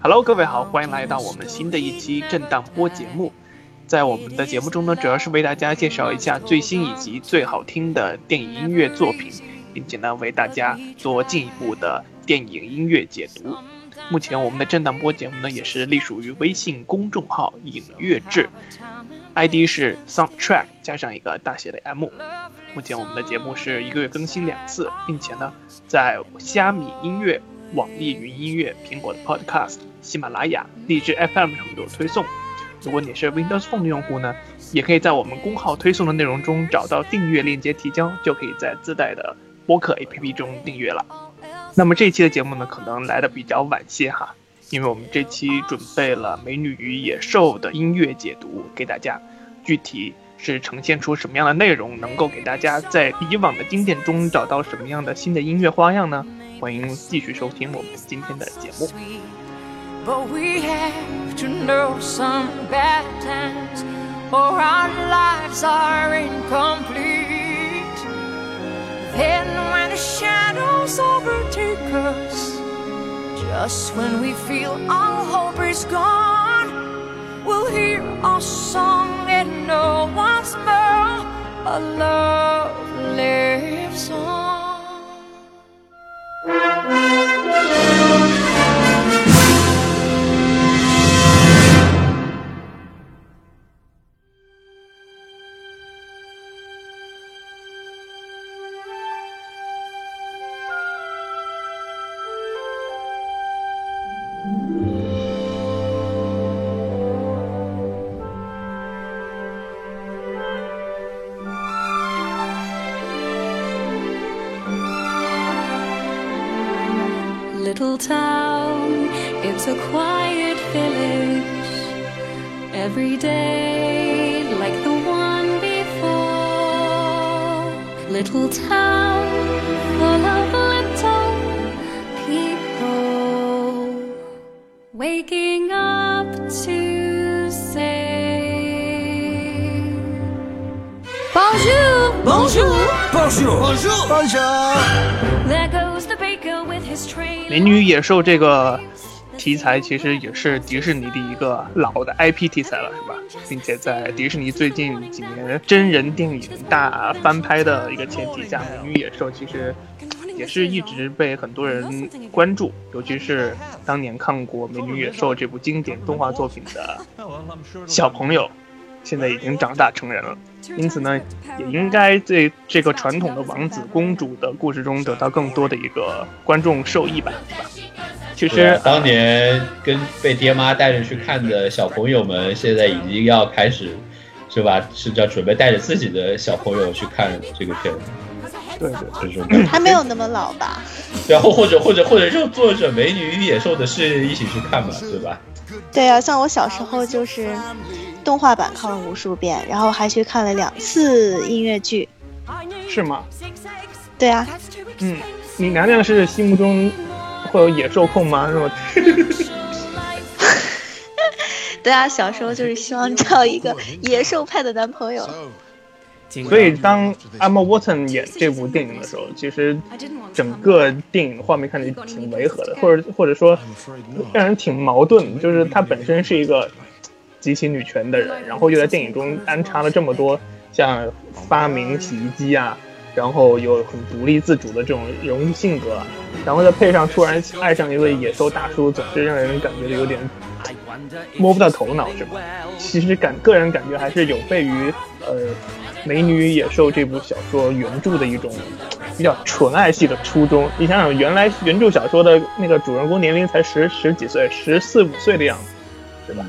Hello，各位好，欢迎来到我们新的一期震荡波节目。在我们的节目中呢，主要是为大家介绍一下最新以及最好听的电影音乐作品，并且呢为大家做进一步的电影音乐解读。目前我们的震荡波节目呢，也是隶属于微信公众号“影乐志 ”，ID 是 Soundtrack 加上一个大写的 M。目前我们的节目是一个月更新两次，并且呢，在虾米音乐、网易云音乐、苹果的 Podcast、喜马拉雅、荔枝 FM 上都有推送。如果你是 Windows Phone 的用户呢，也可以在我们公号推送的内容中找到订阅链接提交，就可以在自带的播客 APP 中订阅了。那么这一期的节目呢，可能来的比较晚些哈，因为我们这期准备了《美女与野兽》的音乐解读给大家，具体是呈现出什么样的内容，能够给大家在以往的经典中找到什么样的新的音乐花样呢？欢迎继续收听我们今天的节目。But we have to know some bad times, or our lives are incomplete. Then, when the shadows overtake us, just when we feel all hope is gone, we'll hear our song and know once more our love lives on. Every day, like the one before. Little town, full of little people. Waking up to say, Bonjour! Bonjour! There goes the baker with his tray. 《美女与野兽》这个 题材其实也是迪士尼的一个老的 IP 题材了，是吧？并且在迪士尼最近几年真人电影大翻拍的一个前提下，《美女野兽》其实也是一直被很多人关注，尤其是当年看过《美女野兽》这部经典动画作品的小朋友，现在已经长大成人了。因此呢，也应该在这个传统的王子公主的故事中得到更多的一个观众受益吧，对吧？其实当年跟被爹妈带着去看的小朋友们，现在已经要开始，是吧？是要准备带着自己的小朋友去看这个片子，对对，这种。还没有那么老吧？然后或者或者或者就坐着《美女与野兽》的事一起去看嘛，对吧？对啊，像我小时候就是动画版看了无数遍，然后还去看了两次音乐剧。是吗？对啊，嗯，你娘娘是心目中会有野兽控吗？是吧？对啊，小时候就是希望找一个野兽派的男朋友。所以当 Emma Watson 演这部电影的时候，其实整个电影画面看着挺违和的，或者或者说让人挺矛盾。就是她本身是一个极其女权的人，然后又在电影中安插了这么多像发明洗衣机啊，然后有很独立自主的这种人物性格，然后再配上突然爱上一位野兽大叔，总是让人感觉有点摸不到头脑，是吧？其实感个人感觉还是有悖于呃《美女与野兽》这部小说原著的一种比较纯爱系的初衷。你想想，原来原著小说的那个主人公年龄才十十几岁，十四五岁的样子，对吧？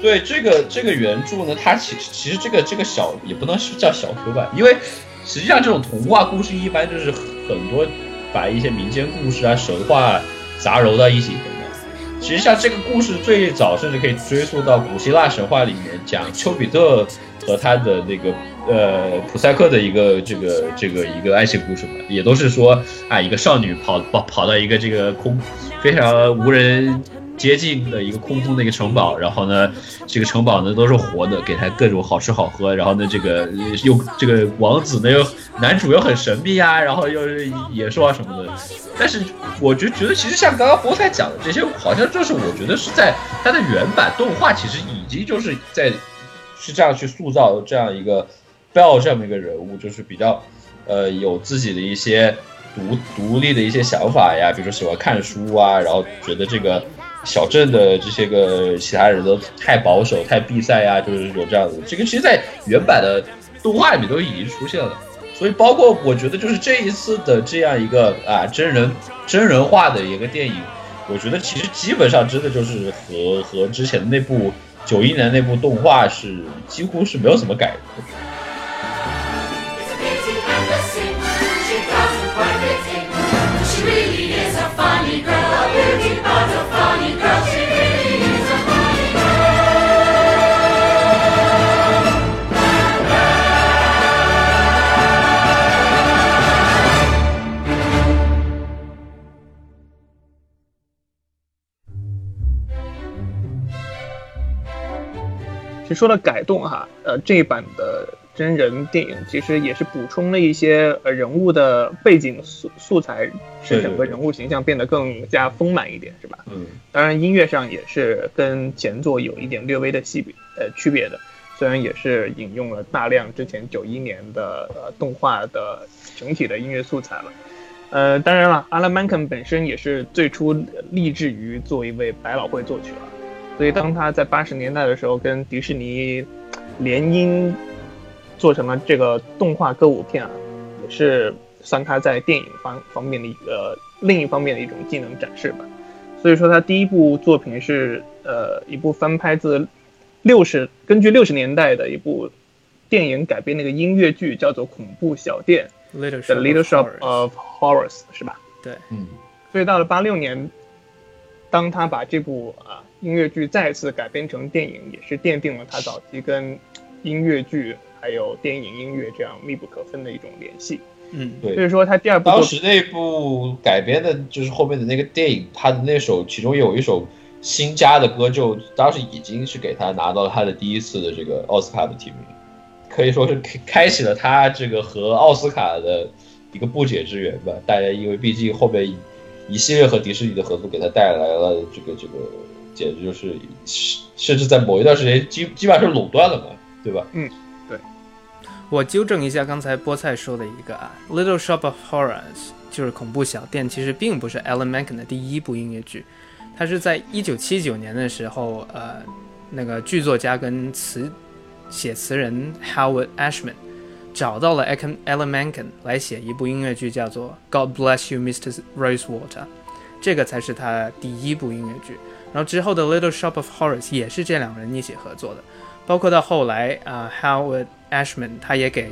对这个这个原著呢，它其实其实这个这个小也不能是叫小说吧，因为实际上这种童话故事一般就是很多把一些民间故事啊、神话杂糅到一起的。其实像这个故事最早甚至可以追溯到古希腊神话里面，讲丘比特和他的那个呃普赛克的一个这个这个一个爱情故事嘛，也都是说啊一个少女跑跑跑到一个这个空非常无人。接近的一个空空的一个城堡，然后呢，这个城堡呢都是活的，给他各种好吃好喝，然后呢，这个又这个王子呢又男主又很神秘啊，然后又是野兽啊什么的。但是我就觉得，其实像刚刚菠菜讲的这些，好像就是我觉得是在他的原版动画，其实已经就是在是这样去塑造这样一个 Bell 这样的一个人物，就是比较呃有自己的一些独独立的一些想法呀，比如说喜欢看书啊，然后觉得这个。小镇的这些个其他人都太保守、太闭塞呀，就是有这样子。这个其实，在原版的动画里面都已经出现了。所以，包括我觉得，就是这一次的这样一个啊真人真人化的一个电影，我觉得其实基本上真的就是和和之前的那部九一年那部动画是几乎是没有什么改的。其实说到改动哈，呃，这一版的真人电影其实也是补充了一些呃人物的背景素素材，使整个人物形象变得更加丰满一点，是吧？嗯。当然，音乐上也是跟前作有一点略微的细别呃区别的，虽然也是引用了大量之前九一年的呃动画的整体的音乐素材了。呃，当然了，Alan Menken 本身也是最初立志于做一位百老汇作曲了。所以，当他在八十年代的时候跟迪士尼联姻做成了这个动画歌舞片啊，也是算他在电影方方面的一个另一方面的一种技能展示吧。所以说，他第一部作品是呃一部翻拍自六十根据六十年代的一部电影改编那个音乐剧，叫做《恐怖小店》The Little Shop of Horrors，是吧？对，嗯。所以到了八六年，当他把这部啊。音乐剧再次改编成电影，也是奠定了他早期跟音乐剧还有电影音乐这样密不可分的一种联系。嗯，对。所以说他第二部当时那部改编的就是后面的那个电影，他的那首其中有一首新加的歌，就当时已经是给他拿到了他的第一次的这个奥斯卡的提名，可以说是开开启了他这个和奥斯卡的一个不解之缘吧。大家因为毕竟后面一系列和迪士尼的合作，给他带来了这个这个。简直就是，甚至在某一段时间基基本上是垄断了嘛，对吧？嗯，对。我纠正一下刚才菠菜说的一个啊，《Little Shop of Horrors》就是恐怖小店，其实并不是 Alan Menken 的第一部音乐剧，它是在一九七九年的时候，呃，那个剧作家跟词写词人 Howard Ashman 找到了 Alan Menken 来写一部音乐剧，叫做《God Bless You, Mr. Rosewater》，这个才是他第一部音乐剧。然后之后的《Little Shop of Horrors》也是这两个人一起合作的，包括到后来啊，Howard Ashman 他也给《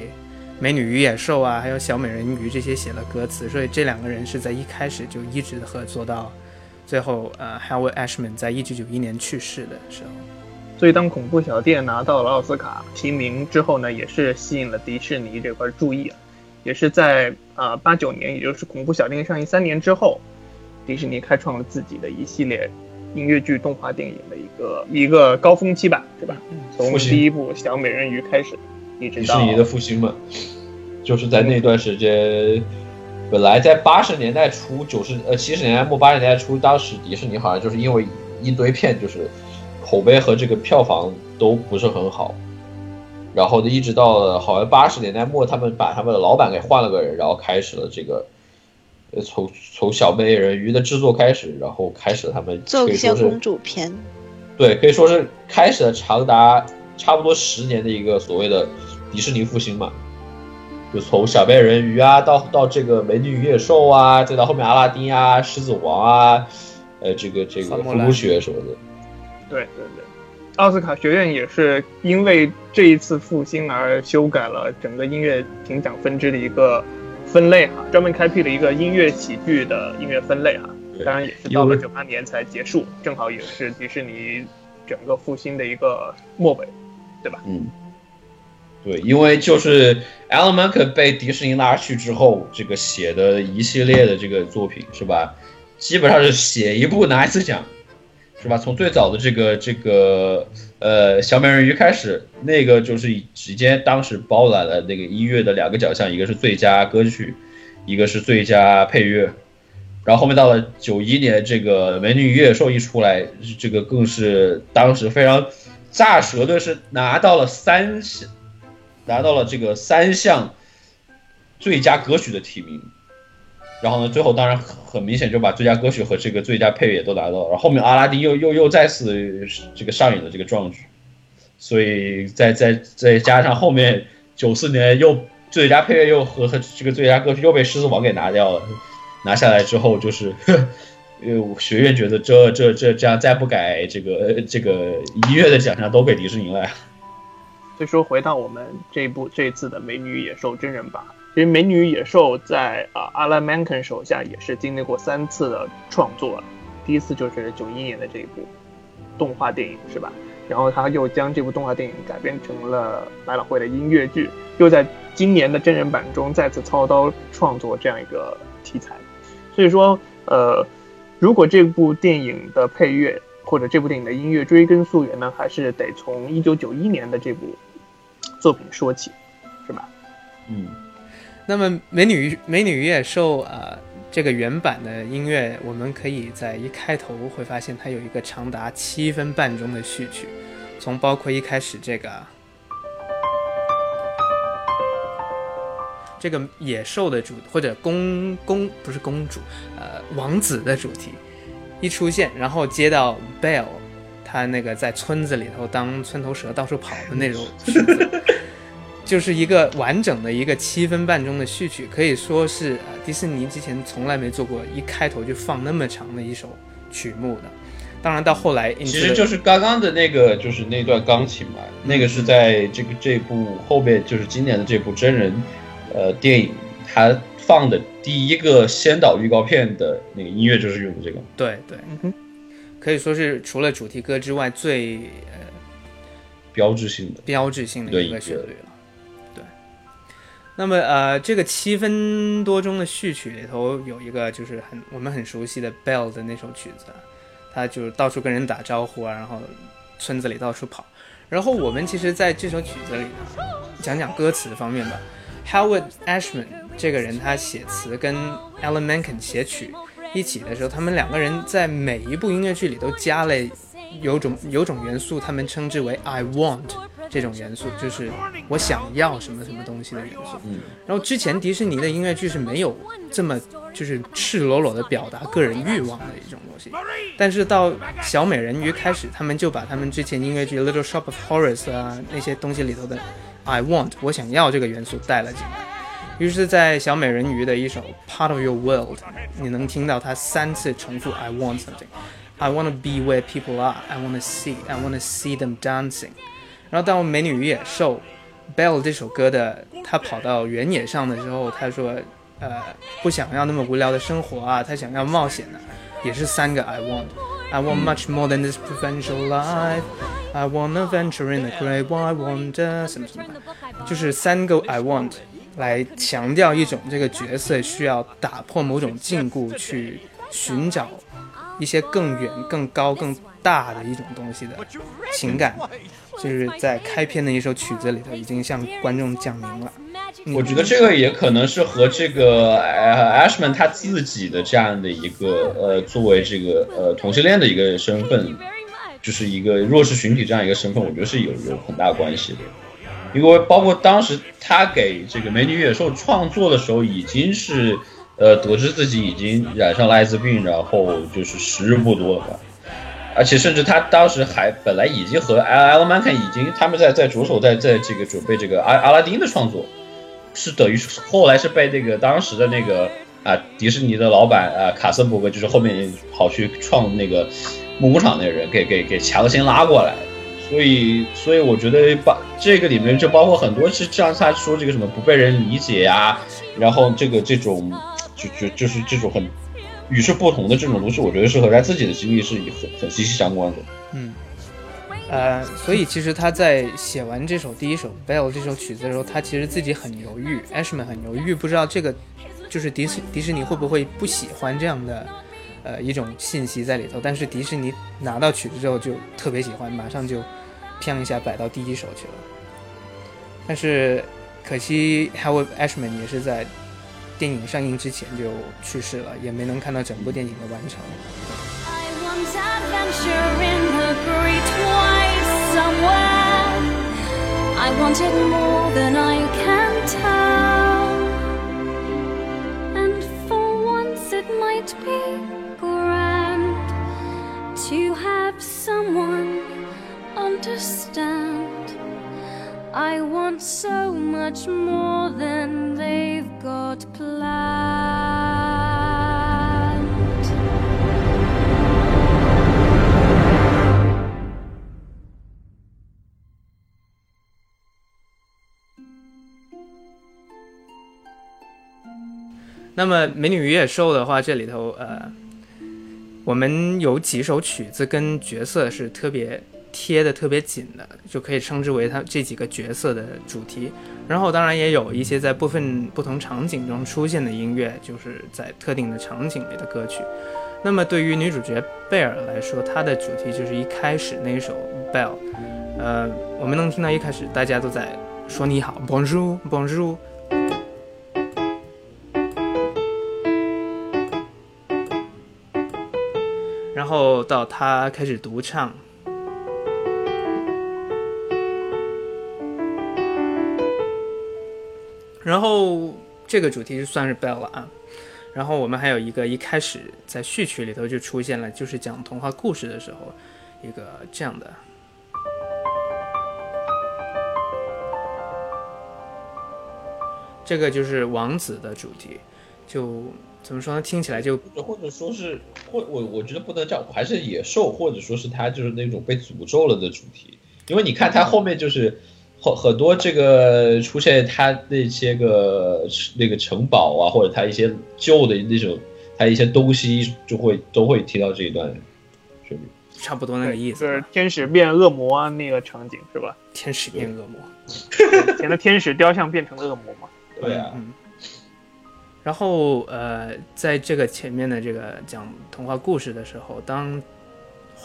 美女与野兽》啊，还有《小美人鱼》这些写了歌词，所以这两个人是在一开始就一直合作到最后，呃，Howard Ashman 在一九九一年去世的时候。所以当《恐怖小店》拿到了奥斯卡提名之后呢，也是吸引了迪士尼这块注意啊，也是在啊八九年，也就是《恐怖小店》上映三年之后，迪士尼开创了自己的一系列。音乐剧、动画电影的一个一个高峰期吧，是吧？从第一部《小美人鱼》开始，一直到迪士尼的复兴嘛，就是在那段时间，本来在八十年代初、九十呃七十年代末、八十年代初，当时迪士尼好像就是因为一堆片，就是口碑和这个票房都不是很好，然后呢，一直到了好像八十年代末，他们把他们的老板给换了个人，然后开始了这个，呃，从从小美人鱼的制作开始，然后开始他们做可以说是一些公主片，对，可以说是开始了长达差不多十年的一个所谓的迪士尼复兴嘛，就从小美人鱼啊，到到这个美女与野兽啊，再到后面阿拉丁啊、狮子王啊，呃，这个这个花木兰福禄雪什么的，对对对，奥斯卡学院也是因为这一次复兴而修改了整个音乐评奖分支的一个分类哈，专门开辟了一个音乐喜剧的音乐分类哈。当然也是到了九八年才结束，正好也是迪士尼整个复兴的一个末尾，对吧？嗯，对，因为就是 Alan Menken 被迪士尼拉去之后，这个写的一系列的这个作品是吧，基本上是写一部拿一次奖，是吧？从最早的这个这个呃小美人鱼开始，那个就是直接当时包揽了那个音乐的两个奖项，一个是最佳歌曲，一个是最佳配乐。然后后面到了九一年，这个《美女与野兽》一出来，这个更是当时非常炸舌的是拿到了三项，拿到了这个三项最佳歌曲的提名。然后呢，最后当然很明显就把最佳歌曲和这个最佳配乐也都拿到了。然后后面阿拉丁又又又再次这个上演了这个壮举，所以再再再加上后面九四年又最佳配乐又和和这个最佳歌曲又被狮子王给拿掉了。拿下来之后，就是，呃，学院觉得这这这这样再不改，这个这个音乐的奖项都给迪士尼了呀。所以说，回到我们这部这一次的《美女野兽》真人版，其实《美女野兽》在啊、阿拉 Menken 手下也是经历过三次的创作。第一次就是九一年的这一部动画电影，是吧？然后他又将这部动画电影改编成了百老汇的音乐剧，又在今年的真人版中再次操刀创作这样一个题材。所以说，呃，如果这部电影的配乐或者这部电影的音乐追根溯源呢，还是得从一九九一年的这部作品说起，是吧？嗯，那么《美女与美女与野兽》呃，这个原版的音乐，我们可以在一开头会发现它有一个长达七分半钟的序曲，从包括一开始这个这个野兽的主或者公公不是公主，呃王子的主题一出现，然后接到 Bell，他那个在村子里头当村头蛇到处跑的那种。就是一个完整的一个七分半钟的序曲，可以说是呃迪士尼之前从来没做过一开头就放那么长的一首曲目的。当然到后来，其实就是刚刚的那个，就是那段钢琴嘛，那个是在这个这部后面就是今年的这部真人呃电影，它放的第一个先导预告片的那个音乐就是用的这个。对对，可以说是除了主题歌之外最呃标志性的。标志性的一对个旋律那么呃，这个七分多钟的序曲里头有一个就是很我们很熟悉的 Bell 的那首曲子，他就是到处跟人打招呼啊，然后村子里到处跑。然后我们其实在这首曲子里呢，讲讲歌词方面吧。Howard Ashman 这个人他写词跟 Alan Menken 写曲一起的时候，他们两个人在每一部音乐剧里都加了有种有种元素，他们称之为 I want 这种元素，就是我想要什么什么东西的元素。嗯，然后之前迪士尼的音乐剧是没有这么就是赤裸裸的表达个人欲望的一种东西，但是到小美人鱼开始，他们就把他们之前音乐剧《Little Shop of Horrors》啊那些东西里头的 I want 我想要这个元素带了进来。于是，在小美人鱼的一首《Part of Your World》，你能听到他三次重复 I want something。I want to be where people are. I want to see. I want to see them dancing. 然后到《美女与野兽》Bell 这首歌的，他跑到原野上的时候，他说，呃，不想要那么无聊的生活啊，他想要冒险的、也是三个 I want。I want much more than this provincial life. I want a venture in the great wide wonder. 什么什么的，就是三个 I want 来强调一种这个角色需要打破某种禁锢，去寻找一些更远、更高、更大的一种东西的情感，就是在开篇的一首曲子里头已经向观众讲明了。我觉得这个也可能是和这个呃 Ashman 他自己的这样的一个呃作为这个呃同性恋的一个身份，就是一个弱势群体这样一个身份，我觉得是有有很大关系的。因为包括当时他给这个《美女与野兽》创作的时候，已经是呃得知自己已经染上了艾滋病，然后就是时日不多了。而且甚至他当时还本来已经和 Alan Menken 已经他们在在着手在在这个准备这个阿阿拉丁的创作，是等于是后来是被那个当时的那个啊迪士尼的老板啊卡森伯格，就是后面跑去创那个梦工厂那个人给给给强行拉过来，所以所以我觉得把这个里面就包括很多是像他说这个什么不被人理解呀、然后这个这种就就就是这种很与世不同的这种东西，我觉得是和他自己的经历是很很息息相关的。嗯，呃，所以其实他在写完这首第一首《Bell》这首曲子的时候，他其实自己很犹豫，Ashman 很犹豫，不知道这个就是迪士迪士尼会不会不喜欢这样的呃一种信息在里头。但是迪士尼拿到曲子之后就特别喜欢，马上就砰一下摆到第一首去了。但是可惜 Howard Ashman 也是在电影上映之前就去世了，也没能看到整部电影的完成。I want adventure in the great wide somewhere. I want it more than I can tell. And for once it might be grand to have someone understand. I want so much more than they've got planned. 那么《美女与野兽》的话，这里头呃，我们有几首曲子跟角色是特别贴的特别紧的，就可以称之为它这几个角色的主题。然后当然也有一些在部分不同场景中出现的音乐，就是在特定的场景里的歌曲。那么对于女主角贝尔来说，她的主题就是一开始那首《Bell》，呃，我们能听到一开始大家都在说你好，Bonjour Bonjour。然后到他开始独唱，然后这个主题就算是 Bell 了啊。然后我们还有一个一开始在序曲里头就出现了，就是讲童话故事的时候，一个这样的。这个就是王子的主题，就怎么说呢？听起来就或者说是，或我我觉得不能叫，还是野兽，或者说是他就是那种被诅咒了的主题。因为你看他后面就是很很多这个出现他那些个那个城堡啊，或者他一些旧的那种他一些东西，就会都会提到这一段旋律。差不多那个意思。就是天使变恶魔啊那个场景是吧？天使变恶魔。以前的天使雕像变成了恶魔嘛？对啊，嗯。然后呃，在这个前面的这个讲童话故事的时候，当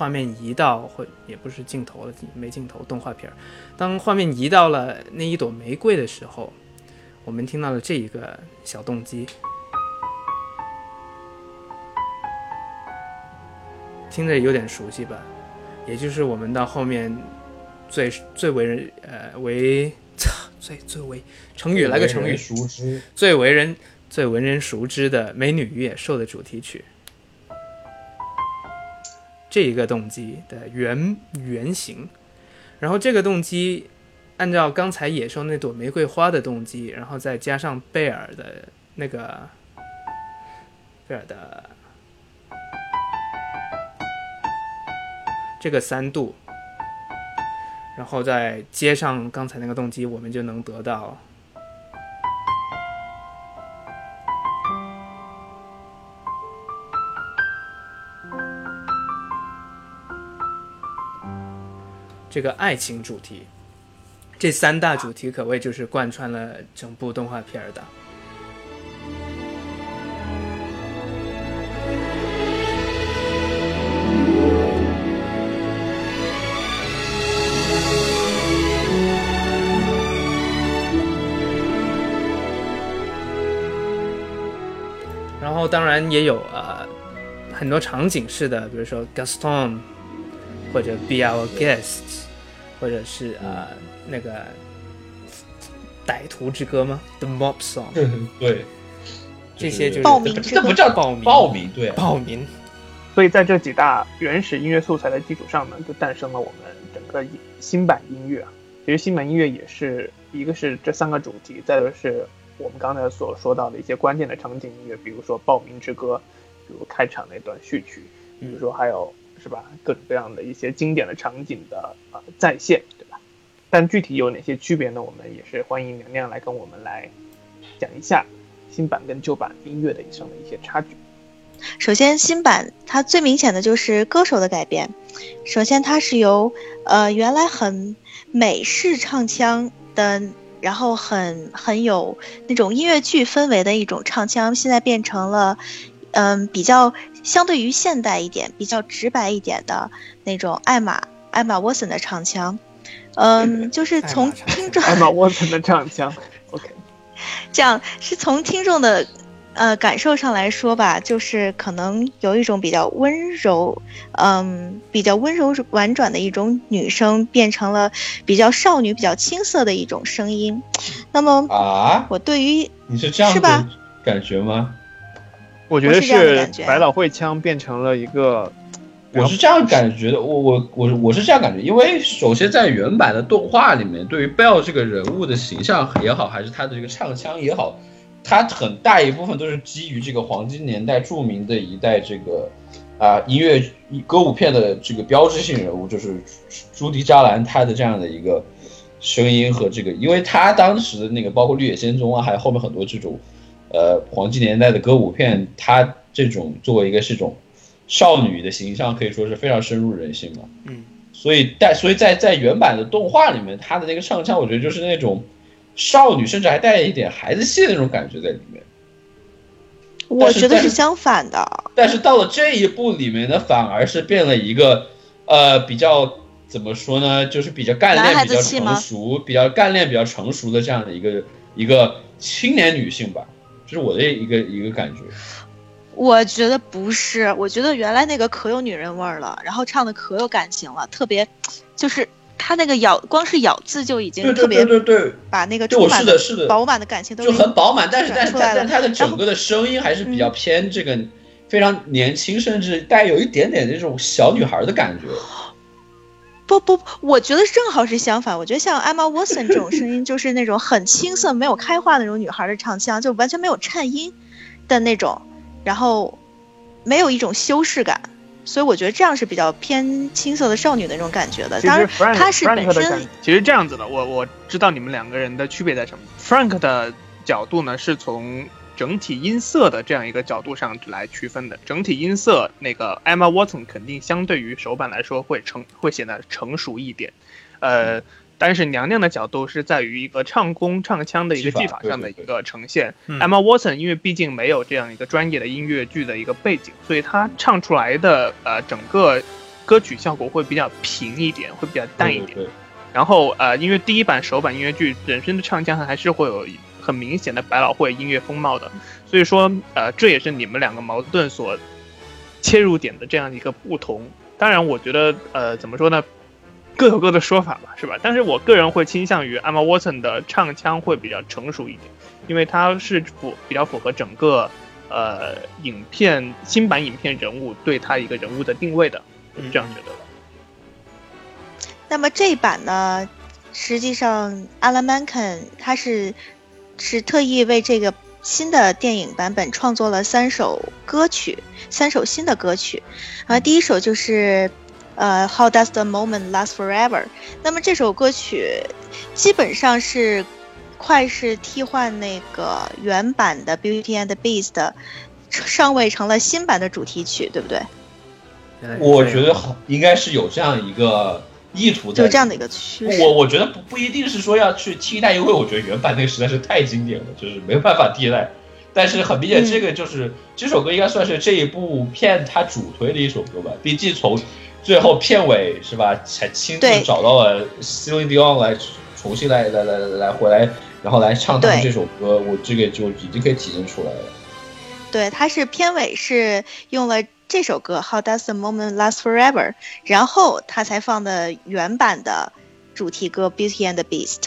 画面移到或也不是镜头了，没镜头动画片儿，当画面移到了那一朵玫瑰的时候，我们听到了这一个小动机，听着有点熟悉吧？也就是我们到后面最最为人呃为最最为成语来个成语，熟知最为人最为人熟知的《美女与野兽》的主题曲。这一个动机的原原型，然后这个动机按照刚才野兽那朵玫瑰花的动机，然后再加上贝尔的那个贝尔的这个三度，然后再接上刚才那个动机，我们就能得到。这个爱情主题，这三大主题可谓就是贯穿了整部动画片的。然后当然也有呃很多场景式的，比如说 Gaston 或者 Be Our Guests，或者是呃那个歹徒之歌吗？The Mob Song，对，这些就是暴民这不叫报名，报名，对啊，暴民。所以在这几大原始音乐素材的基础上呢，就诞生了我们整个新版音乐啊。其实新版音乐也是一个是这三个主题，再就是我们刚才所说到的一些关键的场景音乐，比如说《报名之歌》，比如开场那段序曲，比如说还有是吧各种各样的一些经典的场景的呃再现，对吧？但具体有哪些区别呢？我们也是欢迎娘娘来跟我们来讲一下新版跟旧版音乐的上的一些差距。首先，新版它最明显的就是歌手的改变。首先，它是由呃原来很美式唱腔的，然后很很有那种音乐剧氛围的一种唱腔，现在变成了嗯比较相对于现代一点、比较直白一点的那种艾玛艾玛沃森的唱腔。嗯，就是从听众艾玛沃森的唱腔，OK，这样是从听众的呃感受上来说吧，就是可能有一种比较温柔，嗯，比较温柔婉转的一种女生，变成了比较少女、比较青涩的一种声音。那么啊，我对于你是这样的是吧感觉吗？我觉得是百老汇腔变成了一个，我是这样感觉的，我我我我是这样感觉，因为首先在原版的动画里面，对于 Bell 这个人物的形象也好，还是他的这个唱腔也好，他很大一部分都是基于这个黄金年代著名的一代这个啊、音乐歌舞片的这个标志性人物，就是朱迪扎兰他的这样的一个声音和这个，因为他当时的那个包括《绿野仙踪》啊，还有后面很多这种呃黄金年代的歌舞片，它这种作为一个这种少女的形象，可以说是非常深入人心嘛。嗯，所以在所以在在原版的动画里面，她的那个唱腔，我觉得就是那种少女，甚至还带一点孩子气的那种感觉在里面。我觉得是是相反的，但是到了这一部里面呢，反而是变了一个呃比较怎么说呢，就是比较干练、比较成熟、比较干练、比较成熟的这样的一个一个青年女性吧，这是我的一个一个感觉。我觉得不是，我觉得原来那个可有女人味儿了，然后唱的可有感情了，特别就是他那个咬，光是咬字就已经特别对对对，把那个充满是的是的饱满的感情都就很饱满，但是但是出来了但他的 整个的声音还是比较偏这个非常年轻，甚至带有一点点那种小女孩的感觉。不不，我觉得正好是相反。我觉得像 Emma Watson 这种声音，就是那种很青涩、没有开化的那种女孩的唱腔，就完全没有颤音的那种，然后没有一种修饰感。所以我觉得这样是比较偏青涩的少女的那种感觉的。当然她是本身的，其实这样子的，我我知道你们两个人的区别在什么。Frank 的角度呢，是从整体音色的这样一个角度上来区分的。整体音色，那个 Emma Watson 肯定相对于首版来说会成会显得成熟一点，呃。但是娘娘的角度是在于一个唱功、唱腔的一个技法上的一个呈现。嗯 Emma Watson 因为毕竟没有这样一个专业的音乐剧的一个背景，所以她唱出来的呃整个歌曲效果会比较平一点，会比较淡一点。然后呃，因为第一版首版音乐剧本身的唱腔还是会有很明显的百老汇音乐风貌的，所以说呃，这也是你们两个矛盾所切入点的这样一个不同。当然，我觉得呃，怎么说呢，各有各的说法吧，是吧？但是我个人会倾向于 Emma Watson 的唱腔会比较成熟一点，因为它是符比较符合整个呃影片新版影片人物对他一个人物的定位的，我是这样觉得的。那么这一版呢，实际上 Alan Menken 他是是特意为这个新的电影版本创作了三首歌曲，三首新的歌曲。啊，第一首就是呃 How Does the Moment Last Forever。那么这首歌曲基本上是快是替换那个原版的 Beauty and the Beast，上位成了新版的主题曲，对不对？我觉得好，应该是有这样一个意图在。就这样的一个趋势。我我觉得不不一定是说要去替代，因为我觉得原版那个实在是太经典了，就是没有办法替代。但是很明显，嗯这个就是、这首歌应该算是这一部片它主推的一首歌吧。毕竟从最后片尾是吧，才亲自找到了 Celine Dion 来重新来来来来来回来，然后来唱他们这首歌，我这个就已经可以体现出来了。对，它是片尾是用了这首歌《How Does the Moment Last Forever》，然后他才放的原版的主题歌《Beauty and the Beast》。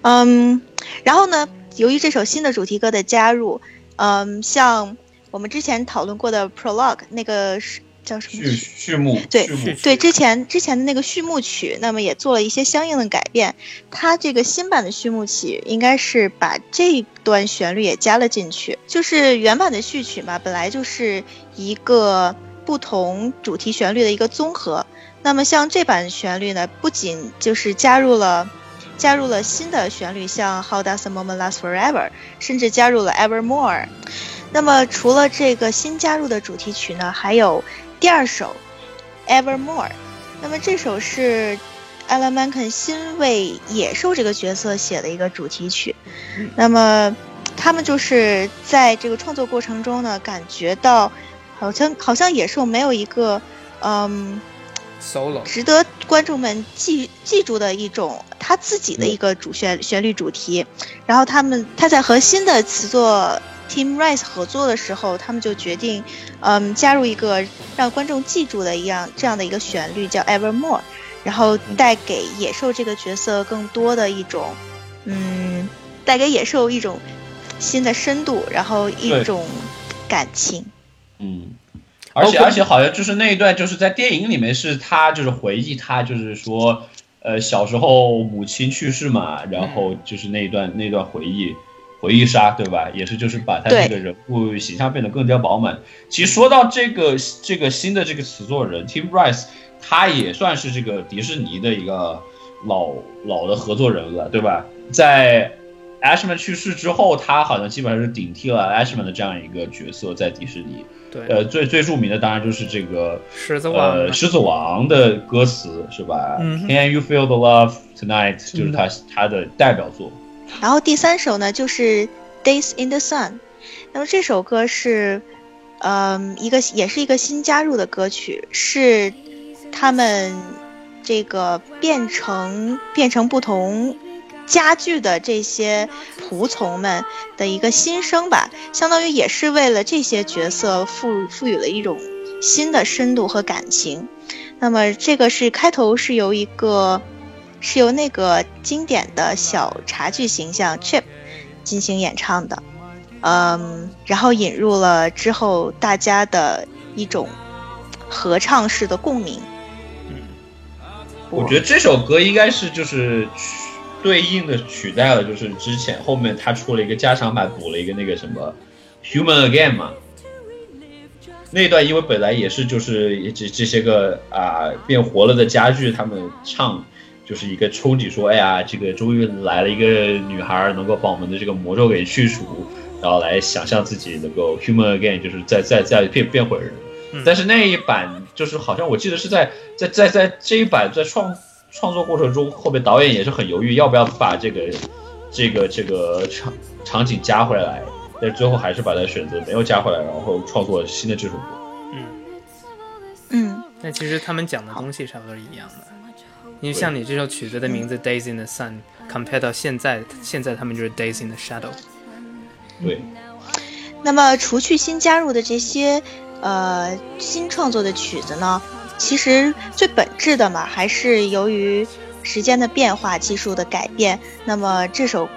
嗯，然后呢，由于这首新的主题歌的加入，嗯，像我们之前讨论过的 prologue 那个是叫什么序序幕，对幕对，之前之前的那个序幕曲，那么也做了一些相应的改变。它这个新版的序幕曲应该是把这段旋律也加了进去。就是原版的序曲嘛，本来就是一个不同主题旋律的一个综合。那么像这版旋律呢，不仅就是加入了加入了新的旋律，像 How Does a Moment Last Forever，甚至加入了 Evermore。那么除了这个新加入的主题曲呢，还有第二首 Evermore。那么这首是 Alan Menken 新为野兽这个角色写的一个主题曲。那么他们就是在这个创作过程中呢，感觉到好像好像野兽没有一个嗯 solo 值得观众们记记住的一种他自己的一个主旋旋律主题。然后他们他在和新的词作 Tim Rice 合作的时候，他们就决定，嗯，加入一个让观众记住的一样这样的一个旋律，叫 Evermore，然后带给野兽这个角色更多的一种，嗯，带给野兽一种新的深度，然后一种感情。嗯，而且而且好像就是那一段，就是在电影里面是他就是回忆他就是说，呃，小时候母亲去世嘛，然后就是那一段那段回忆回忆杀，对吧？也是就是把他这个人物形象变得更加饱满。其实说到这个这个新的这个词作人 Tim Rice，他也算是这个迪士尼的一个老老的合作人了，对吧？在 Ashman 去世之后，他好像基本上是顶替了 Ashman 的这样一个角色在迪士尼。对，呃，最最著名的当然就是这个狮子王呃，狮子王的歌词是吧、嗯 c a n you feel the love tonight？就是他他的代表作。然后第三首呢，就是 Days in the Sun。那么这首歌是，嗯，一个也是一个新加入的歌曲，是他们这个变成变成不同家具的这些仆从们的一个新生吧，相当于也是为了这些角色赋赋予了一种新的深度和感情。那么这个是开头是由一个是由那个经典的小茶具形象 Chip 进行演唱的，嗯，然后引入了之后大家的一种合唱式的共鸣。嗯我觉得这首歌应该是就是取对应的取代了，就是之前后面他出了一个加长版，补了一个那个什么 Human Again 嘛。那段因为本来也是就是这这些个啊、变活了的家具，他们唱就是一个憧憬说，哎呀，这个终于来了一个女孩儿，能够把我们的这个魔咒给去除，然后来想象自己能够 Human Again，就是再再再变变回人。但是那一版就是好像我记得是在在在在这一版在创创作过程中，后面导演也是很犹豫要不要把这个这个这个场场景加回来，但是最后还是把它选择没有加回来，然后创作新的这首歌。嗯，但其实他们讲的东西差不多是一样的。因为像你这首曲子的名字《Days in the Sun》，compare 到现在，现在他们就是《Days in the Shadow》。对，那么除去新加入的这些呃新创作的曲子呢，其实最本质的嘛，还是由于时间的变化、技术的改变，那么这首。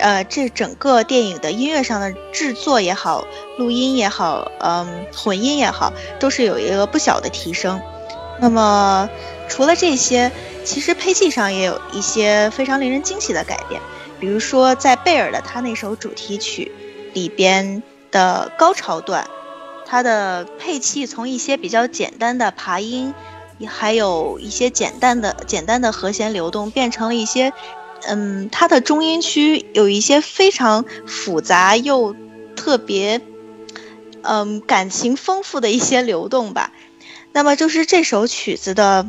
呃，这整个电影的音乐上的制作也好，录音也好，嗯，混音也好，都是有一个不小的提升。那么除了这些，其实配器上也有一些非常令人惊喜的改变，比如说在贝尔的他那首主题曲里边的高潮段，它的配器从一些比较简单的爬音，还有一些简单的简单的和弦流动，变成了一些，嗯，它的中音区有一些非常复杂又特别，嗯，感情丰富的一些流动吧。那么就是这首曲子的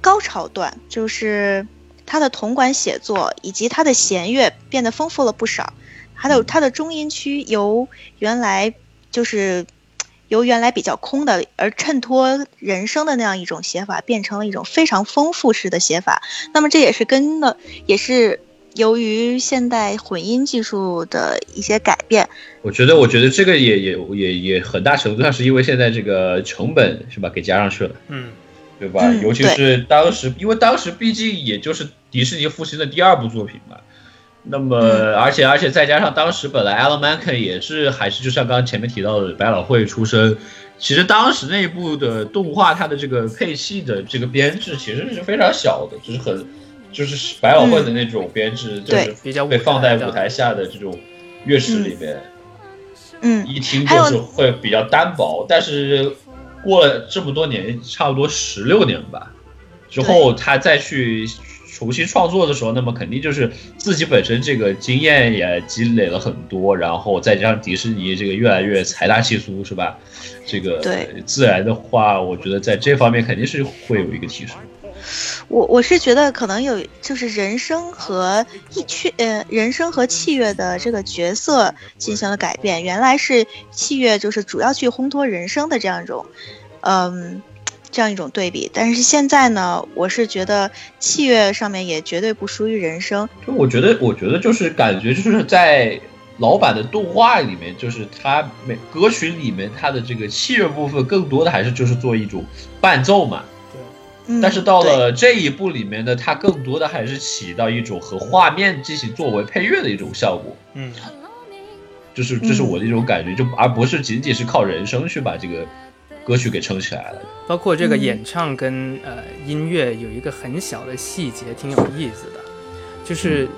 高潮段，就是他的铜管写作以及他的弦乐变得丰富了不少。还有它的中音区由原来就是由原来比较空的，而衬托人声的那样一种写法，变成了一种非常丰富式的写法。那么这也是跟了，也是由于现代混音技术的一些改变。我觉得，我觉得这个也也也也很大程度上是因为现在这个成本是吧给加上去了，嗯，对吧？嗯尤其是当时，因为当时毕竟也就是迪士尼复兴的第二部作品嘛，那么，而且而且再加上当时本来 Alan Menken 也是还是就像刚刚前面提到的百老汇出身，其实当时那部的动画它的这个配器的这个编制其实是非常小的，就是很就是百老汇的那种编制，就是对比较被放在舞台下的这种乐室里面，嗯，一听就是会比较单薄。但是过了这么多年，差不多十六年吧之后，他再去重新创作的时候，那么肯定就是自己本身这个经验也积累了很多，然后再加上迪士尼这个越来越财大气粗，是吧？这个对自然的话，我觉得在这方面肯定是会有一个提升。我我是觉得可能有就是人声和一曲呃人声和器乐的这个角色进行了改变，原来是器乐就是主要去烘托人声的这样一种，嗯。这样一种对比，但是现在呢，我是觉得器乐上面也绝对不输于人声，就我觉得，我觉得就是感觉就是在老版的动画里面，就是它每歌曲里面它的这个器乐部分，更多的还是就是做一种伴奏嘛。嗯，但是到了这一部里面呢，它更多的还是起到一种和画面进行作为配乐的一种效果。嗯，就是这是我的一种感觉，就而不是仅仅是靠人声去把这个歌曲给撑起来了。包括这个嗯演唱跟、呃音乐有一个很小的细节，挺有意思的，就是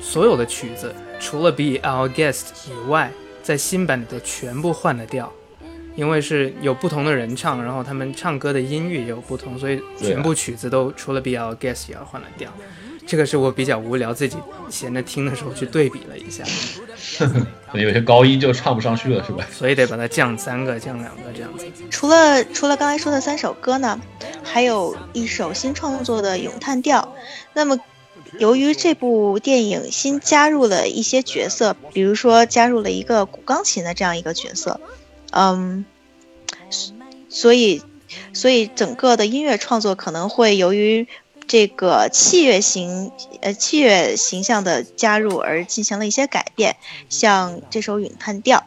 所有的曲子除了《Be Our Guest》以外，在新版里头全部换了调，因为是有不同的人唱，然后他们唱歌的音域也有不同，所以全部曲子都除了《Be Our Guest》也要换了调。这个是我比较无聊，自己闲着听的时候去对比了一下，可 能有些高音就唱不上去了，是吧？所以得把它降三个、降两个这样子。除了除了刚才说的三首歌呢，还有一首新创作的咏叹调。那么，由于这部电影新加入了一些角色，比如说加入了一个古钢琴的这样一个角色，嗯，所以所以整个的音乐创作可能会由于这个器乐形呃器乐形象的加入而进行了一些改变，像这首咏叹调。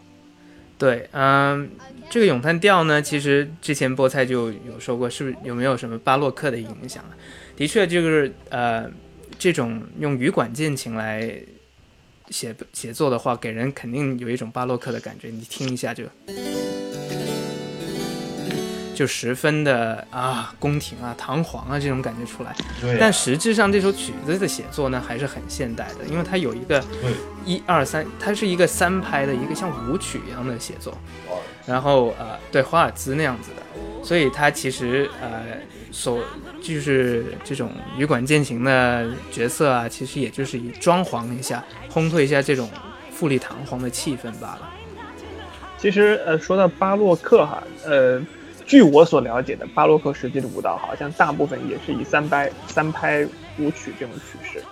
对，嗯，这个咏叹调呢，其实之前菠菜就有说过，是不是有没有什么巴洛克的影响？的确，就是呃，这种用羽管键琴来写写作的话，给人肯定有一种巴洛克的感觉。你听一下就，就十分的啊宫廷啊堂皇啊这种感觉出来。对但实质上这首曲子的写作呢，还是很现代的，因为它有一个对。一二三，它是一个三拍的一个像舞曲一样的写作，然后呃，对华尔兹那样子的，所以它其实呃所就是这种羽管键琴的角色啊，其实也就是以装潢一下，烘托一下这种富丽堂皇的气氛罢了。其实呃，说到巴洛克哈，呃，据我所了解的，巴洛克时期的舞蹈好像大部分也是以三拍三拍舞曲这种曲式。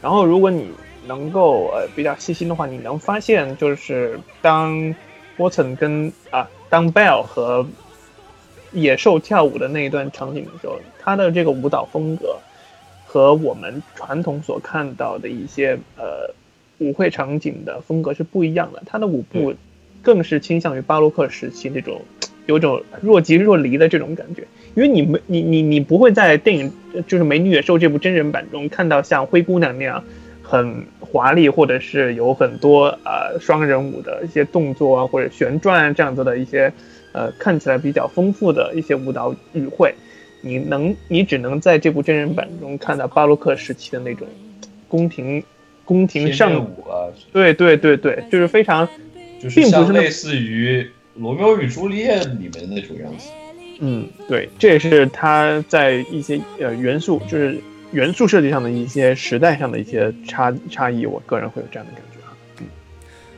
然后，如果你能够呃比较细心的话，你能发现就是当波特跟啊当 Bell 和野兽跳舞的那一段场景的时候，他的这个舞蹈风格和我们传统所看到的一些呃舞会场景的风格是不一样的。他的舞步更是倾向于巴洛克时期那种有种若即若离的这种感觉。因为你没你你你不会在电影就是《美女野兽》这部真人版中看到像灰姑娘那样很华丽，或者是有很多呃双人舞的一些动作啊，或者旋转啊这样子的一些呃看起来比较丰富的一些舞蹈语汇。你能你只能在这部真人版中看到巴洛克时期的那种宫廷宫廷上天乐舞啊，对对对对，就是非常就是并不是类似于《罗密欧与朱丽叶》里面的那种样子。嗯，对，这也是他在一些呃元素，就是元素设计上的一些时代上的一些差差异，我个人会有这样的感觉啊。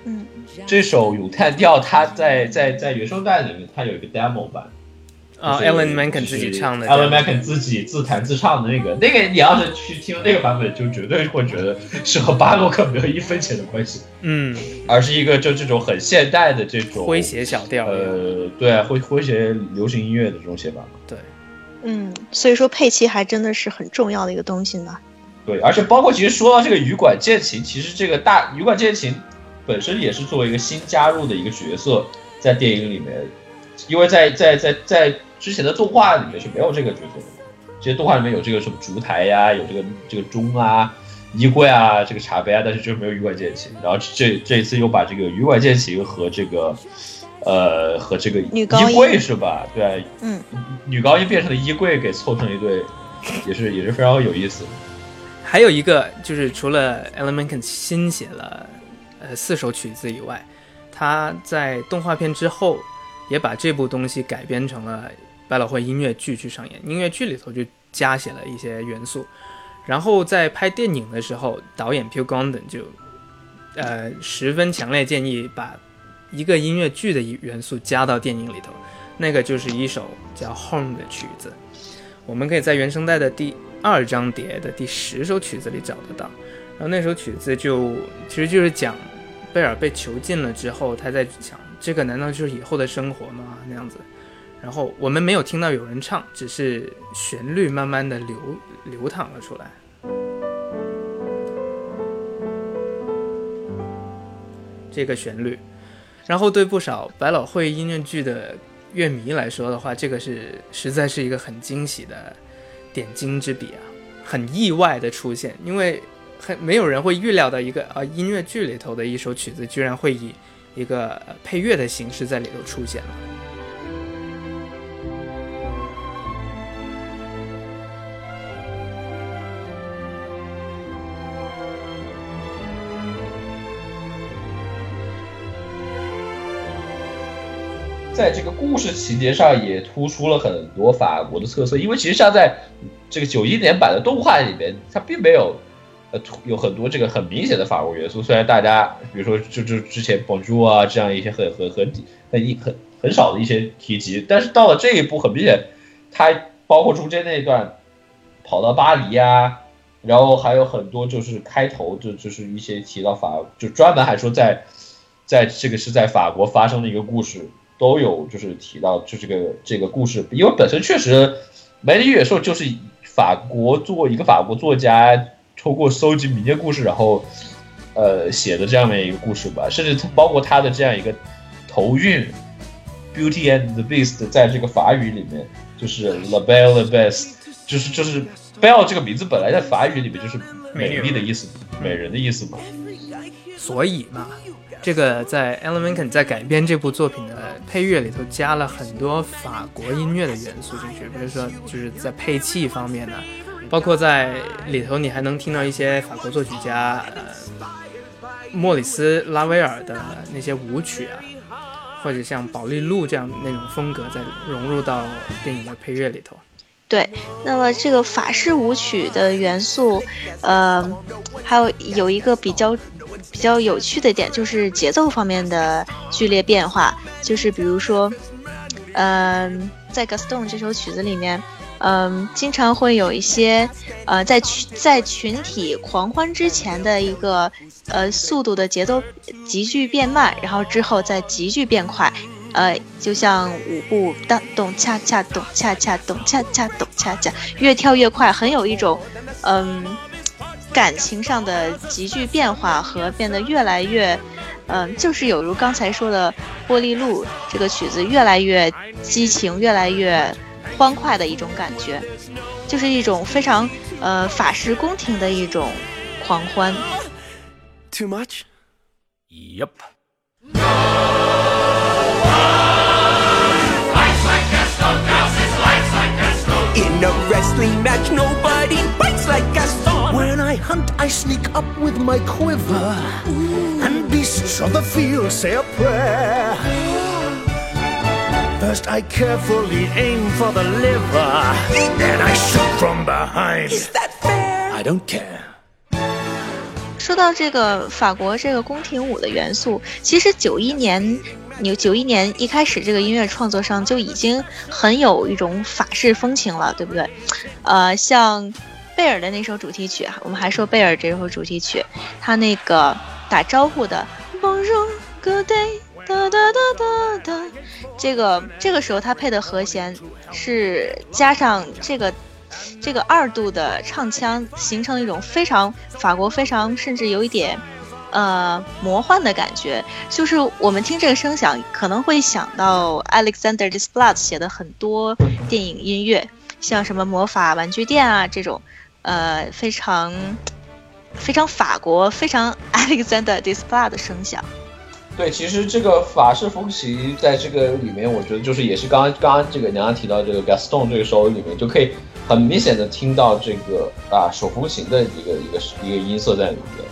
嗯，这首咏叹调，它在在在原声带里面，它有一个 demo 版。啊就是，Alan m a n k e n 自己唱的，Alan Menken 自己自弹自唱的那个，那个你要是去听那个版本，就绝对会觉得是和巴洛克没有一分钱的关系，嗯，而是一个就这种很现代的这种诙谐小调，呃，对啊，诙诙谐流行音乐的这种写法嘛。对，嗯，所以说配器还真的是很重要的一个东西呢。对，而且包括其实说到这个羽管键琴，其实这个大羽管键琴本身也是作为一个新加入的一个角色，在电影里面，因为在在在在之前的动画里面是没有这个角色的，这些动画里面有这个什么烛台呀，有这个这个钟啊，衣柜啊，这个茶杯啊，但是就是没有羽管键琴。然后这这一次又把这个羽管键琴和这个呃和这个女高音衣柜是吧？对啊，嗯，女高音变成了衣柜，给凑成一对，也是也是非常有意思。还有一个就是除了 Elementen 新写了呃四首曲子以外，他在动画片之后也把这部东西改编成了百老汇音乐剧去上演。音乐剧里头就加写了一些元素，然后在拍电影的时候，导演 Pew Gondon 就呃十分强烈建议把一个音乐剧的元素加到电影里头，那个就是一首叫《Home》的曲子。我们可以在原声带的第二张碟的第十首曲子里找得到。然后那首曲子就其实就是讲贝尔被囚禁了之后，他在想这个难道就是以后的生活吗？那样子。然后我们没有听到有人唱，只是旋律慢慢的流流淌了出来。这个旋律，然后对不少百老汇音乐剧的乐迷来说的话，这个是实在是一个很惊喜的点睛之笔啊，很意外的出现，因为很没有人会预料到一个啊音乐剧里头的一首曲子居然会以一个配乐的形式在里头出现了。在这个故事情节上也突出了很多法国的特色，因为其实像在这个九一年版的动画里面，它并没有呃突有很多这个很明显的法国元素。虽然大家比如说就就之前宝珠啊这样一些很很很很一很很少的一些提及，但是到了这一步，很明显，它包括中间那一段跑到巴黎呀、然后还有很多就是开头就就是一些提到法，就专门还说在在这个是在法国发生的一个故事。都有就是提到就这个这个故事，因为本身确实《美女与野兽》就是法国做一个法国作家通过搜集民间故事，然后呃写的这样的一个故事吧，甚至它包括他的这样一个头韵《Beauty and the Beast》在这个法语里面就是 La Belle et Bête，就是就是 Belle 这个名字本来在法语里面就是美丽的意思，美人的意思嘛。所以嘛，这个在 Alan Menken 在改编这部作品的配乐里头加了很多法国音乐的元素进去，比如说就是在配器方面呢，包括在里头你还能听到一些法国作曲家呃莫里斯拉威尔的那些舞曲啊，或者像宝丽露这样那种风格在融入到电影的配乐里头。对，那么这个法式舞曲的元素，呃，还有有一个比较比较有趣的点，就是节奏方面的剧烈变化。就是比如说，嗯、在《Gaston》这首曲子里面，嗯、经常会有一些呃，在群在群体狂欢之前的一个呃速度的节奏急剧变慢，然后之后再急剧变快。呃，就像舞步当咚恰恰咚恰恰咚恰恰咚恰恰，越跳越快，很有一种嗯感情上的急剧变化和变得越来越嗯，就是有如刚才说的《玻璃路》这个曲子越来越激情，越来越欢快的一种感觉，就是一种非常呃法式宫廷的一种狂欢。Too much? Yep. In a wrestling match, nobody bites like Gaston. When I hunt, I sneak up with my quiver, and beasts of the field say a prayer. First, I carefully aim for the liver, then I shoot from behind. Is that fair? I don't care. 说到这个法国这个宫廷舞的元素，其实九一年，你九一年一开始这个音乐创作上就已经很有一种法式风情了，对不对？呃，像贝尔的那首主题曲，我们还说贝尔这首主题曲，他那个打招呼的 Bonjour Good Day 哒哒哒哒哒，这个这个时候他配的和弦是加上这个。这个二度的唱腔形成了一种非常法国、非常甚至有一点呃魔幻的感觉。就是我们听这个声响，可能会想到 Alexander Desplat 写的很多电影音乐，像什么魔法玩具店啊这种，呃非常非常法国、非常 Alexander Desplat 的声响。对，其实这个法式风情在这个里面，我觉得就是也是刚刚刚刚这个娘娘提到这个 Gaston 这个首里面，就可以很明显的听到这个啊手风琴的一个一个一个音色在里面。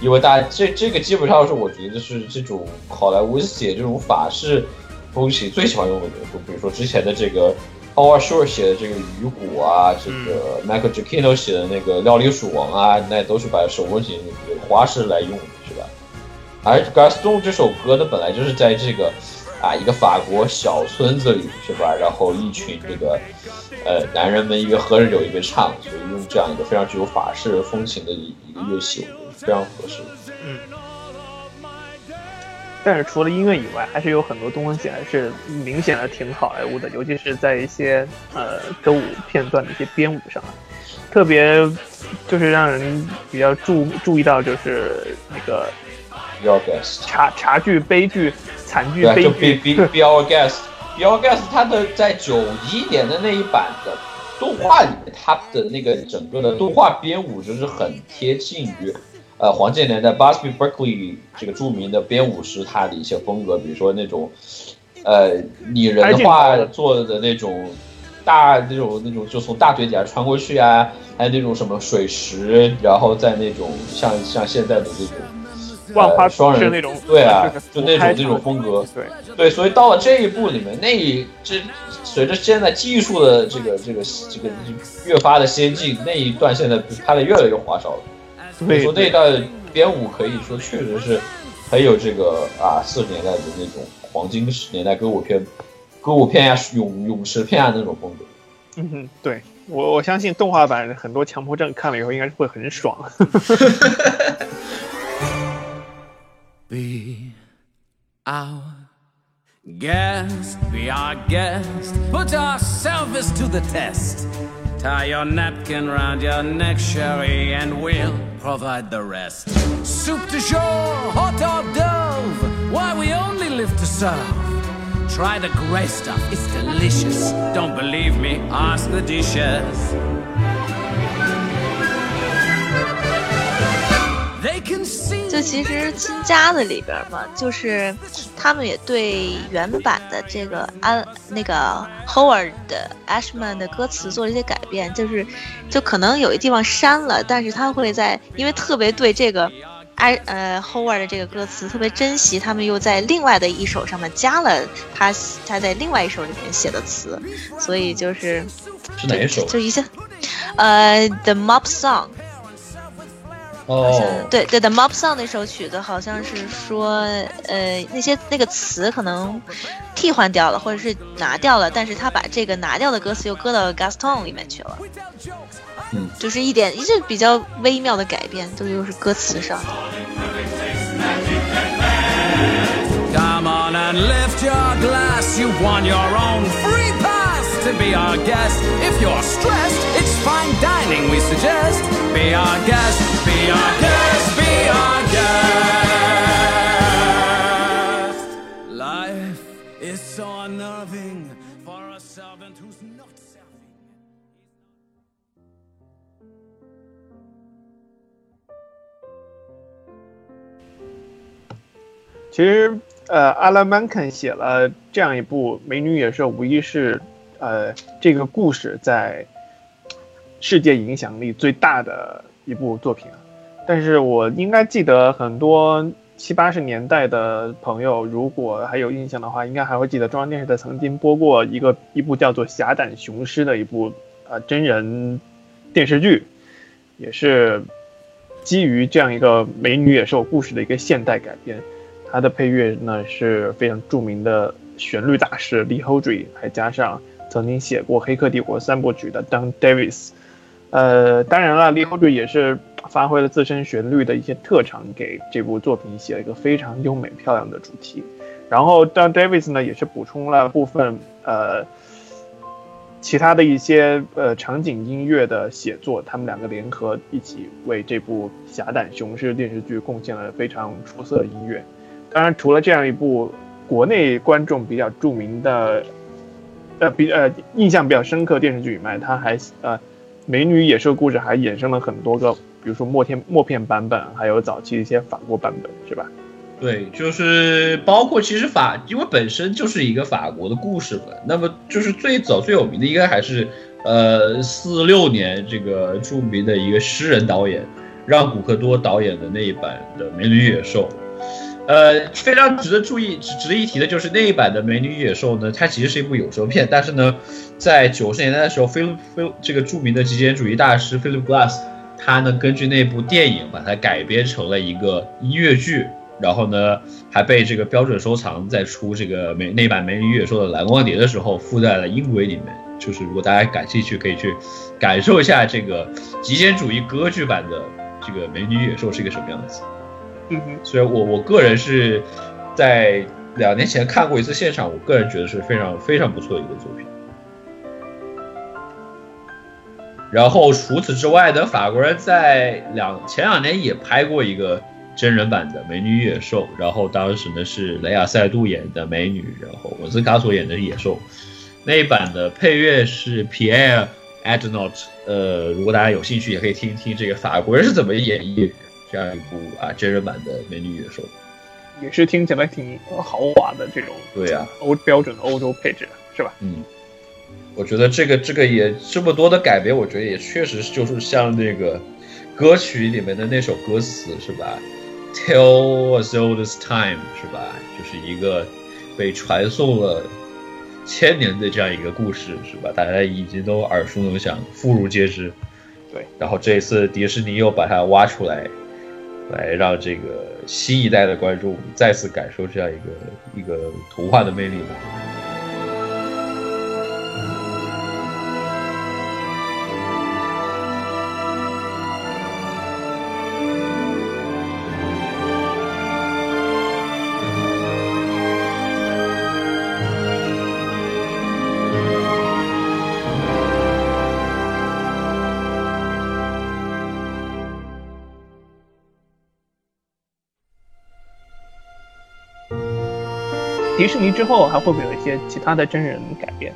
因为大家这这个基本上是我觉得是这种好莱坞写这种法式风情最喜欢用的元素，比如说之前的这个 Howard Shore 写的这个鱼骨啊，这个 Michael Giacchino 写的那个料理鼠王啊，那都是把手风琴花式来用的，是吧？而 Gaston 这首歌呢，本来就是在这个啊一个法国小村子里，是吧？然后一群这个呃男人们一边喝着酒一边唱，所以用这样一个非常具有法式风情的一一个乐器，我觉得非常合适。但是除了音乐以外，还是有很多东西还是明显的挺好莱坞的，尤其是在一些呃歌舞片段的一些编舞上，特别就是让人比较注注意到就是那个 Be Our Guest，茶茶剧、悲剧、惨剧、悲就 Be 剧，Be Be Our Guest，Be Our Guest，它的在九一年的那一版的动画里面，它的那个整个的动画编舞就是很贴近于。呃，黄健年在 Busby Berkeley 这个著名的编舞师他的一些风格，比如说那种，呃，拟人化做的那种大那种那种就从大腿底下穿过去啊，还有那种什么水石，然后在那种像像现在的这种万花呃双人是那种对啊就是，就那种那种风格，对，对，所以到了这一步里面，那一这随着现在技术的这个这个这个越发的先进，那一段现在拍的越来越花哨了。所以说那一段编舞可以说确实是很有这个啊四十年代的那种黄金时年代歌舞片、歌舞片呀、泳泳池片啊那种风格。嗯哼，对我我相信动画版很多强迫症看了以后应该是会很爽。Be our guest, be our guest. Put our service to the test. Tie your napkin round your neck, Sherry, and we'll provide the rest. Soup du jour, hot hors dove, Why we only live to serve. Try the gray stuff, it's delicious. Don't believe me, ask the dishes. 就其实新家的里边嘛，就是他们也对原版的这个安那个 Howard 的 Ashman 的歌词做了一些改变，就是就可能有一地方删了，但是他会在因为特别对这个。埃呃，Howard 的这个歌词特别珍惜，他们又在另外的一首上面加了他他在另外一首里面写的词，所以就是是哪一首？就一些呃，The Mob Song，好像哦，对对，《The Mob Song》那首曲子好像是说，呃，那些那个词可能替换掉了，或者是拿掉了，但是他把这个拿掉的歌词又搁到 Gaston 里面去了，嗯，就是一点，这比较微妙的改变，都又是歌词上的。Come on and lift your glass. You won your own free pass to be our guest. If you're stressed, it's fine dining we suggest. Be our guest, be our guest, be our guest. Life is so unnerving for a servant who's not serving. 其实，呃，阿拉曼肯写了这样一部《美女野兽》，无疑是， 呃，这个故事在世界影响力最大的一部作品啊。但是我应该记得很多七八十年代的朋友，如果还有印象的话，应该还会记得中央电视台曾经播过一个一部叫做《侠胆雄狮》的一部呃真人电视剧，也是基于这样一个美女野兽故事的一个现代改编。它的配乐呢是非常著名的旋律大师 Lee h o d r y 还加上曾经写过《黑客帝国》三部曲的 Don Davis。呃，当然了 leodo 也是发挥了自身旋律的一些特长，给这部作品写了一个非常优美漂亮的主题。然后 Don Davis 呢也是补充了部分呃其他的一些呃场景音乐的写作，他们两个联合一起为这部《侠胆雄狮》电视剧贡献了非常出色的音乐。当然，除了这样一部国内观众比较著名的，呃，比呃印象比较深刻电视剧以外，他还呃美女野兽故事还衍生了很多个，比如说默片默片版本，还有早期一些法国版本，是吧？对，就是包括其实法，因为本身就是一个法国的故事嘛。那么就是最早最有名的应该还是呃四六年这个著名的一个诗人导演让古克多导演的那一版的《美女野兽》。呃，非常值得注意、值值得一提的就是那一版的《美女与野兽》呢，它其实是一部有声片，但是呢，在九十年代的时候，菲菲这个著名的极简主义大师 Philip Glass，他呢根据那部电影把它改编成了一个音乐剧。然后呢，还被这个标准收藏在出这个美那版《美女与野兽》的蓝光碟的时候附在了音轨里面。就是如果大家感兴趣，可以去感受一下这个极简主义歌剧版的这个《美女与野兽》是一个什么样子。嗯哼，所以我我个人是在两年前看过一次现场，我个人觉得是非常非常不错的一个作品。然后除此之外呢，法国人在两前两年也拍过一个真人版的《美女与野兽》，然后当时呢是雷亚塞杜演的美女，然后文斯卡索演的野兽。那一版的配乐是 Pierre Adnot，呃，如果大家有兴趣，也可以听一听这个法国人是怎么演绎这样一部啊真人版的《美女与野兽》。也是听起来挺豪华的这种对呀、欧标准的欧洲配置，是吧？嗯，我觉得这个这个也这么多的改编，我觉得也确实就是像那个歌曲里面的那首歌词是吧？Tell us all this time 是吧？就是一个被传颂了千年的这样一个故事是吧？大家已经都耳熟能详，妇孺皆知。对，然后这一次迪士尼又把它挖出来，来让这个新一代的观众再次感受这样一个一个童话的魅力吧。士尼之后还会不会有一些其他的真人改编？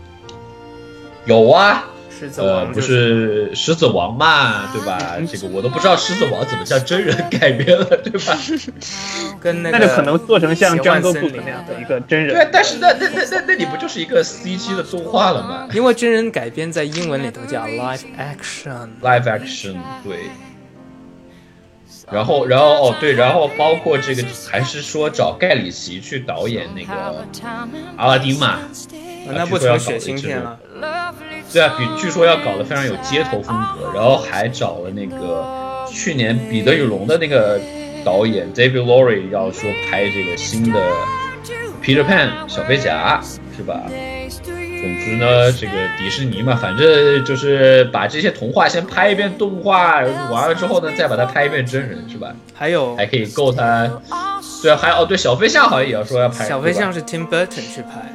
有啊，狮子呃，王不是狮子王嘛，对吧？这个我都不知道狮子王怎么像真人改编了，对吧？跟那个那就可能做成像邪幻 Jungle 森林那样的一个真人。对，但是那那那那那你不就是一个 CG 的动画了吗因为真人改编在英文里头叫 live action，？Live action，对。然后，然后哦，对，然后包括这个，还是说找盖里奇去导演那个阿拉丁嘛？那不成血腥片了。对啊，比据说要搞得非常有街头风格，然后还找了那个去年《彼得与龙》的那个导演 David Lowery 要说拍这个新的 Peter Pan 小飞侠，是吧？总之呢，这个迪士尼嘛，反正就是把这些童话先拍一遍动画，完了之后呢，再把它拍一遍真人，是吧？还有还可以够他。对啊，还哦，对，小飞象好像也要说要拍。小飞象是 Tim Burton 去拍，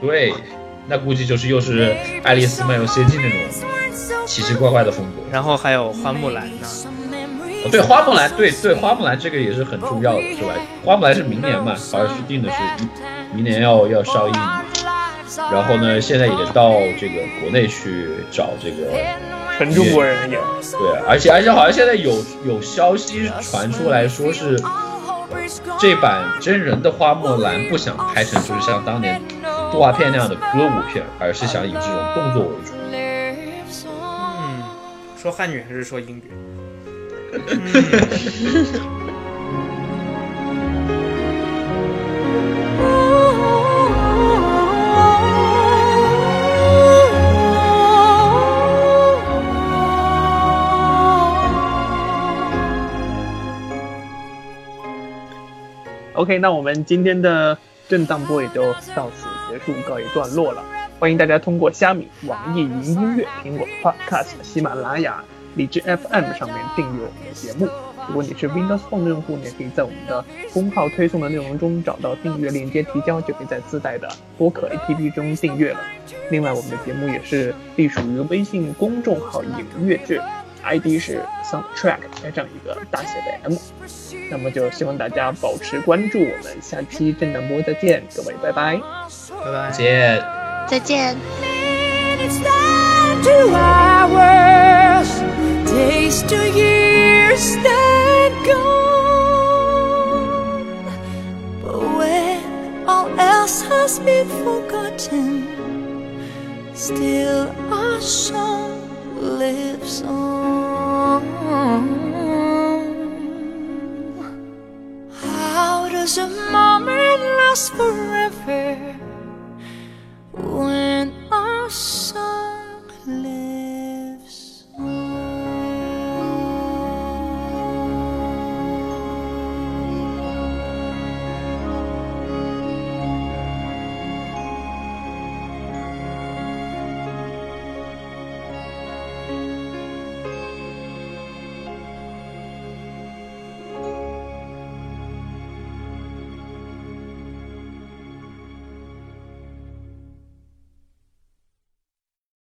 对，那估计就是又是爱丽丝漫游仙境那种奇奇怪怪的风格。然后还有花木兰呢。哦，对，花木兰，对对，花木兰这个也是很重要的，是吧？花木兰是明年嘛，好像是定的是明年要要上映。然后呢，现在也到这个国内去找这个纯中国人演。对，而且而且好像现在有有消息传出来说是这版真人的花木兰不想拍成就是像当年动画片那样的歌舞片，而是想以这种动作为主。嗯，说汉语还是说英语 ？OK，那我们今天的震荡波也就到此结束，告一段落了。欢迎大家通过虾米、网易云音乐、苹果 Podcast、喜马拉雅、荔枝 FM 上面订阅我们的节目。如果你是 Windows Phone 用户，你也可以在我们的公号推送的内容中找到订阅链接提交，就可以在自带的播客 APP 中订阅了。另外，我们的节目也是隶属于微信公众号“影乐志 ID 是 soundtrack 加上一个大写的 M，那么就希望大家保持关注，我们下期正能播再见，各位拜拜，拜拜，再见，再见。lives on. How does a moment last forever when our song lives?